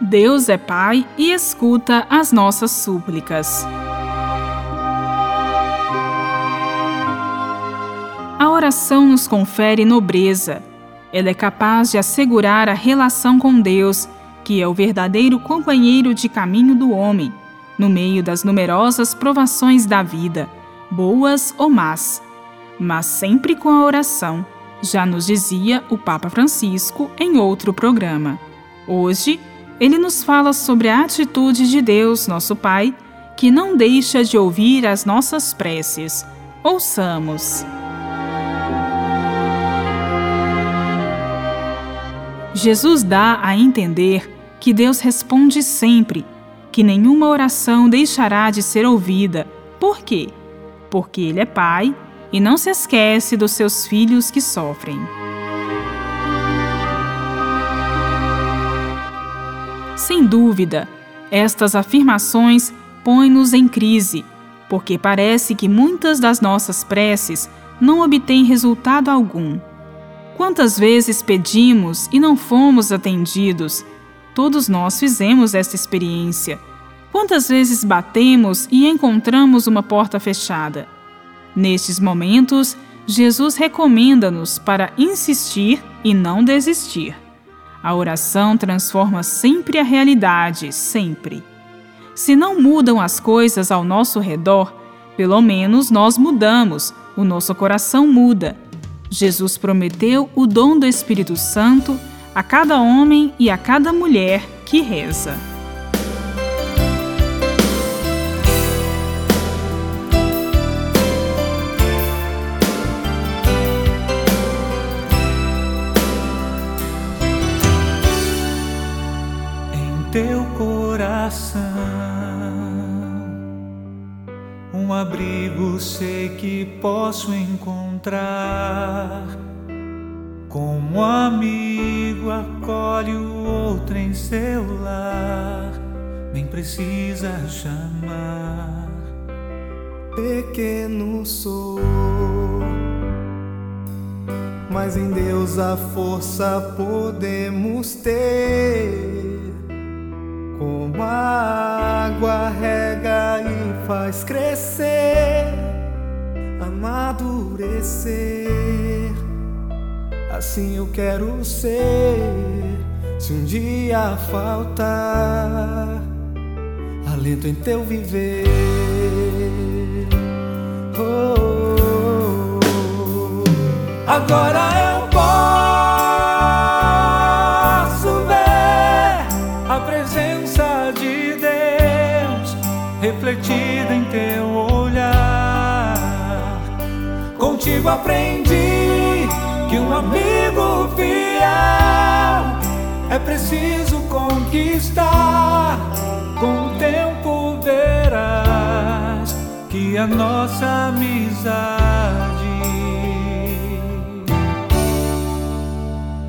Deus é Pai e escuta as nossas súplicas. A oração nos confere nobreza. Ela é capaz de assegurar a relação com Deus, que é o verdadeiro companheiro de caminho do homem, no meio das numerosas provações da vida, boas ou más. Mas sempre com a oração, já nos dizia o Papa Francisco em outro programa. Hoje, ele nos fala sobre a atitude de Deus, nosso Pai, que não deixa de ouvir as nossas preces. Ouçamos. Jesus dá a entender que Deus responde sempre, que nenhuma oração deixará de ser ouvida. Por quê? Porque Ele é Pai e não se esquece dos seus filhos que sofrem. Sem dúvida, estas afirmações põem-nos em crise, porque parece que muitas das nossas preces não obtêm resultado algum. Quantas vezes pedimos e não fomos atendidos? Todos nós fizemos esta experiência. Quantas vezes batemos e encontramos uma porta fechada? Nestes momentos, Jesus recomenda-nos para insistir e não desistir. A oração transforma sempre a realidade, sempre. Se não mudam as coisas ao nosso redor, pelo menos nós mudamos, o nosso coração muda. Jesus prometeu o dom do Espírito Santo a cada homem e a cada mulher que reza. Coração. Um abrigo sei que posso encontrar. Como amigo acolhe o outro em seu lar, nem precisa chamar. Pequeno sou, mas em Deus a força podemos ter como água rega e faz crescer, amadurecer. Assim eu quero ser. Se um dia faltar alento em teu viver. Oh, oh, oh. Agora Contigo aprendi que um amigo fiel é preciso conquistar. Com o tempo verás que a nossa amizade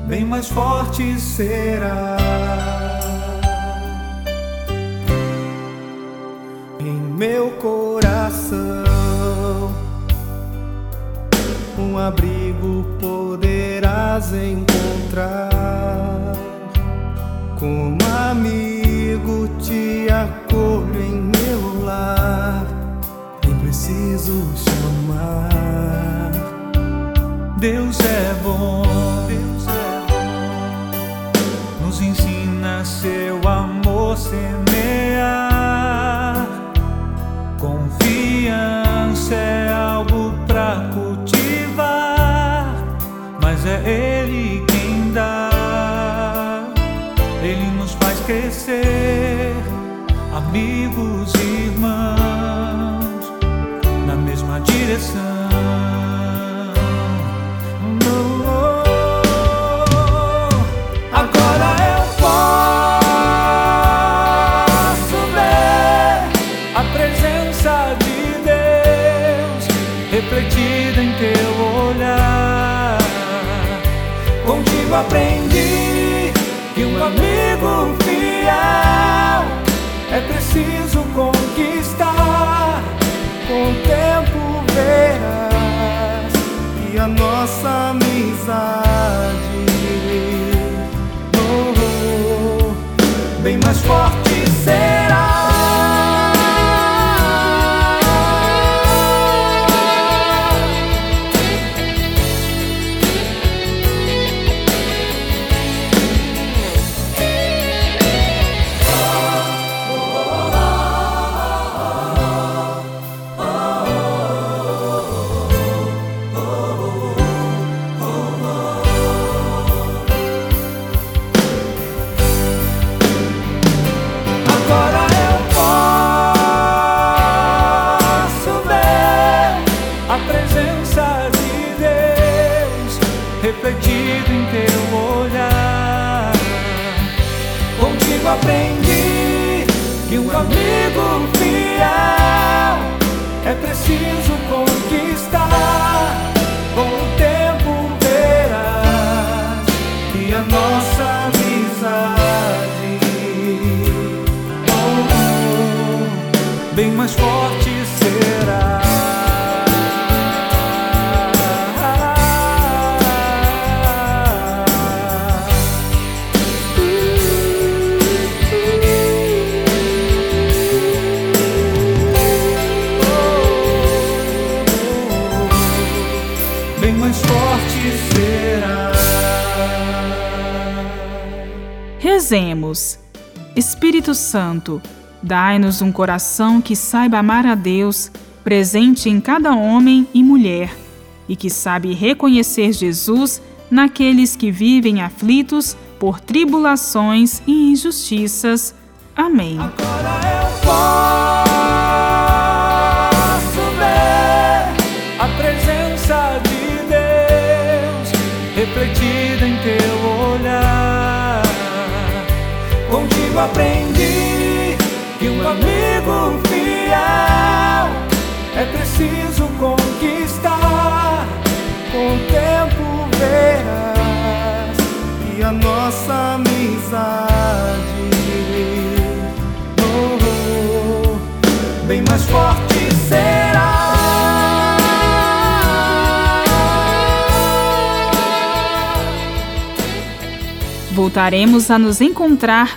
bem mais forte será. meu coração. Um abrigo poderás encontrar. Como amigo te acolho em meu lar. Nem preciso chamar. Deus é bom. Deus é bom. Nos ensina seu amor semear. amigos e irmãos na mesma direção. No amor, agora eu posso ver a presença de Deus refletida em teu olhar. Contigo aprendi que um amigo fiel preciso conquistar. Com tempo Aprendi que um amigo fiel é preciso conquistar. Com o tempo verás que a nossa amizade oh, oh, bem mais forte será. Rezemos. Espírito Santo, dai-nos um coração que saiba amar a Deus, presente em cada homem e mulher, e que sabe reconhecer Jesus naqueles que vivem aflitos por tribulações e injustiças. Amém. Agora eu posso ver a presença de Deus refletida Contigo aprendi que um amigo fiel é preciso conquistar. Com o tempo verás que a nossa amizade oh, oh, bem mais forte será. Voltaremos a nos encontrar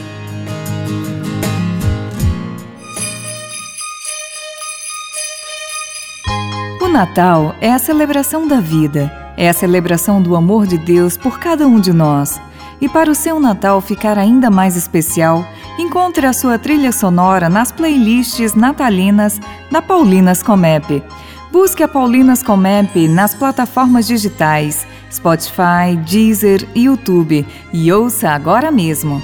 Natal é a celebração da vida, é a celebração do amor de Deus por cada um de nós. E para o seu Natal ficar ainda mais especial, encontre a sua trilha sonora nas playlists natalinas da Paulinas Comep. Busque a Paulinas Comep nas plataformas digitais Spotify, Deezer e YouTube e ouça agora mesmo.